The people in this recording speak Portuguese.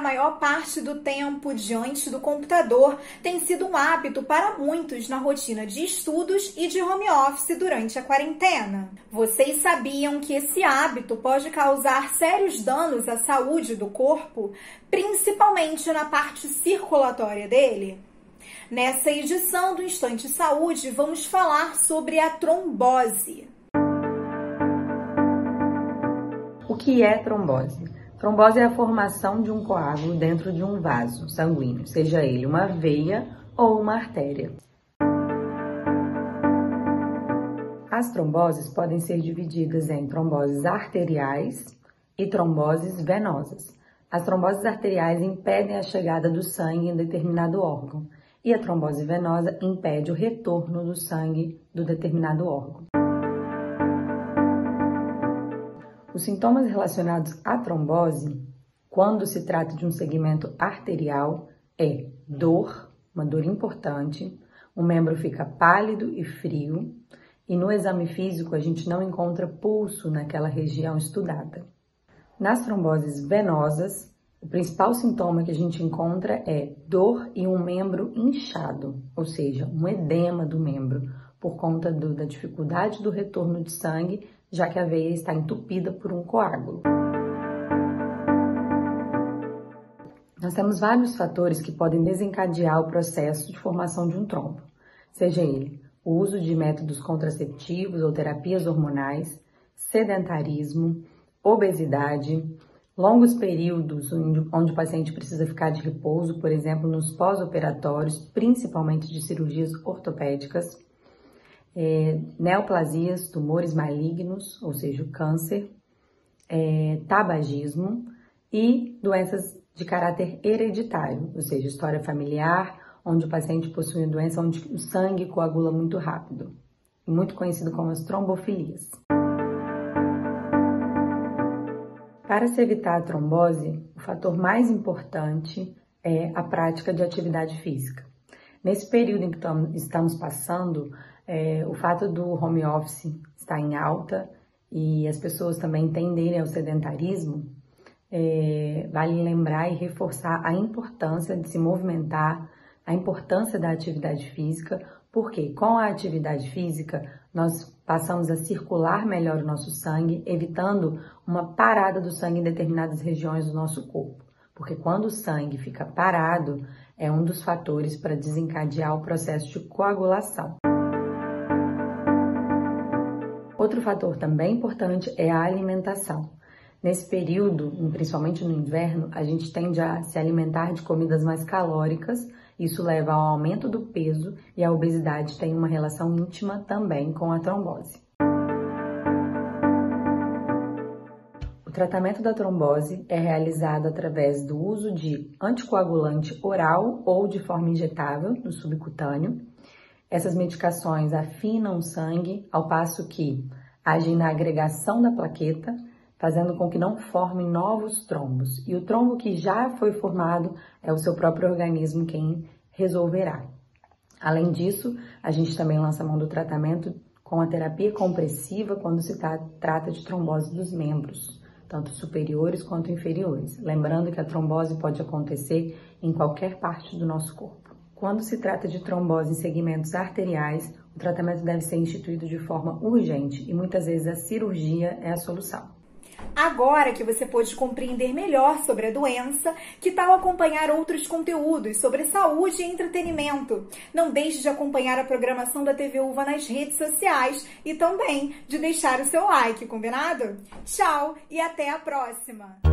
maior parte do tempo diante do computador tem sido um hábito para muitos na rotina de estudos e de home office durante a quarentena. Vocês sabiam que esse hábito pode causar sérios danos à saúde do corpo, principalmente na parte circulatória dele? Nessa edição do Instante Saúde, vamos falar sobre a trombose. O que é trombose? Trombose é a formação de um coágulo dentro de um vaso sanguíneo, seja ele uma veia ou uma artéria. As tromboses podem ser divididas em tromboses arteriais e tromboses venosas. As tromboses arteriais impedem a chegada do sangue em determinado órgão e a trombose venosa impede o retorno do sangue do determinado órgão. Os sintomas relacionados à trombose, quando se trata de um segmento arterial, é dor, uma dor importante, o membro fica pálido e frio, e no exame físico a gente não encontra pulso naquela região estudada. Nas tromboses venosas, o principal sintoma que a gente encontra é dor e um membro inchado, ou seja, um edema do membro, por conta do, da dificuldade do retorno de sangue já que a veia está entupida por um coágulo. Nós temos vários fatores que podem desencadear o processo de formação de um trombo, seja ele o uso de métodos contraceptivos ou terapias hormonais, sedentarismo, obesidade, longos períodos onde o paciente precisa ficar de repouso, por exemplo, nos pós-operatórios, principalmente de cirurgias ortopédicas, é, neoplasias, tumores malignos, ou seja, o câncer, é, tabagismo e doenças de caráter hereditário, ou seja, história familiar, onde o paciente possui doença onde o sangue coagula muito rápido, muito conhecido como as trombofilias. Para se evitar a trombose, o fator mais importante é a prática de atividade física. Nesse período em que estamos passando, é, o fato do home office estar em alta e as pessoas também tenderem ao sedentarismo, é, vale lembrar e reforçar a importância de se movimentar, a importância da atividade física, porque com a atividade física nós passamos a circular melhor o nosso sangue, evitando uma parada do sangue em determinadas regiões do nosso corpo. Porque quando o sangue fica parado, é um dos fatores para desencadear o processo de coagulação. Outro fator também importante é a alimentação. Nesse período, principalmente no inverno, a gente tende a se alimentar de comidas mais calóricas. Isso leva ao aumento do peso e a obesidade tem uma relação íntima também com a trombose. O tratamento da trombose é realizado através do uso de anticoagulante oral ou de forma injetável no subcutâneo essas medicações afinam o sangue, ao passo que agem na agregação da plaqueta, fazendo com que não formem novos trombos. E o trombo que já foi formado é o seu próprio organismo quem resolverá. Além disso, a gente também lança mão do tratamento com a terapia compressiva quando se trata de trombose dos membros, tanto superiores quanto inferiores. Lembrando que a trombose pode acontecer em qualquer parte do nosso corpo. Quando se trata de trombose em segmentos arteriais, o tratamento deve ser instituído de forma urgente e muitas vezes a cirurgia é a solução. Agora que você pôde compreender melhor sobre a doença, que tal acompanhar outros conteúdos sobre saúde e entretenimento? Não deixe de acompanhar a programação da TV Uva nas redes sociais e também de deixar o seu like, combinado? Tchau e até a próxima!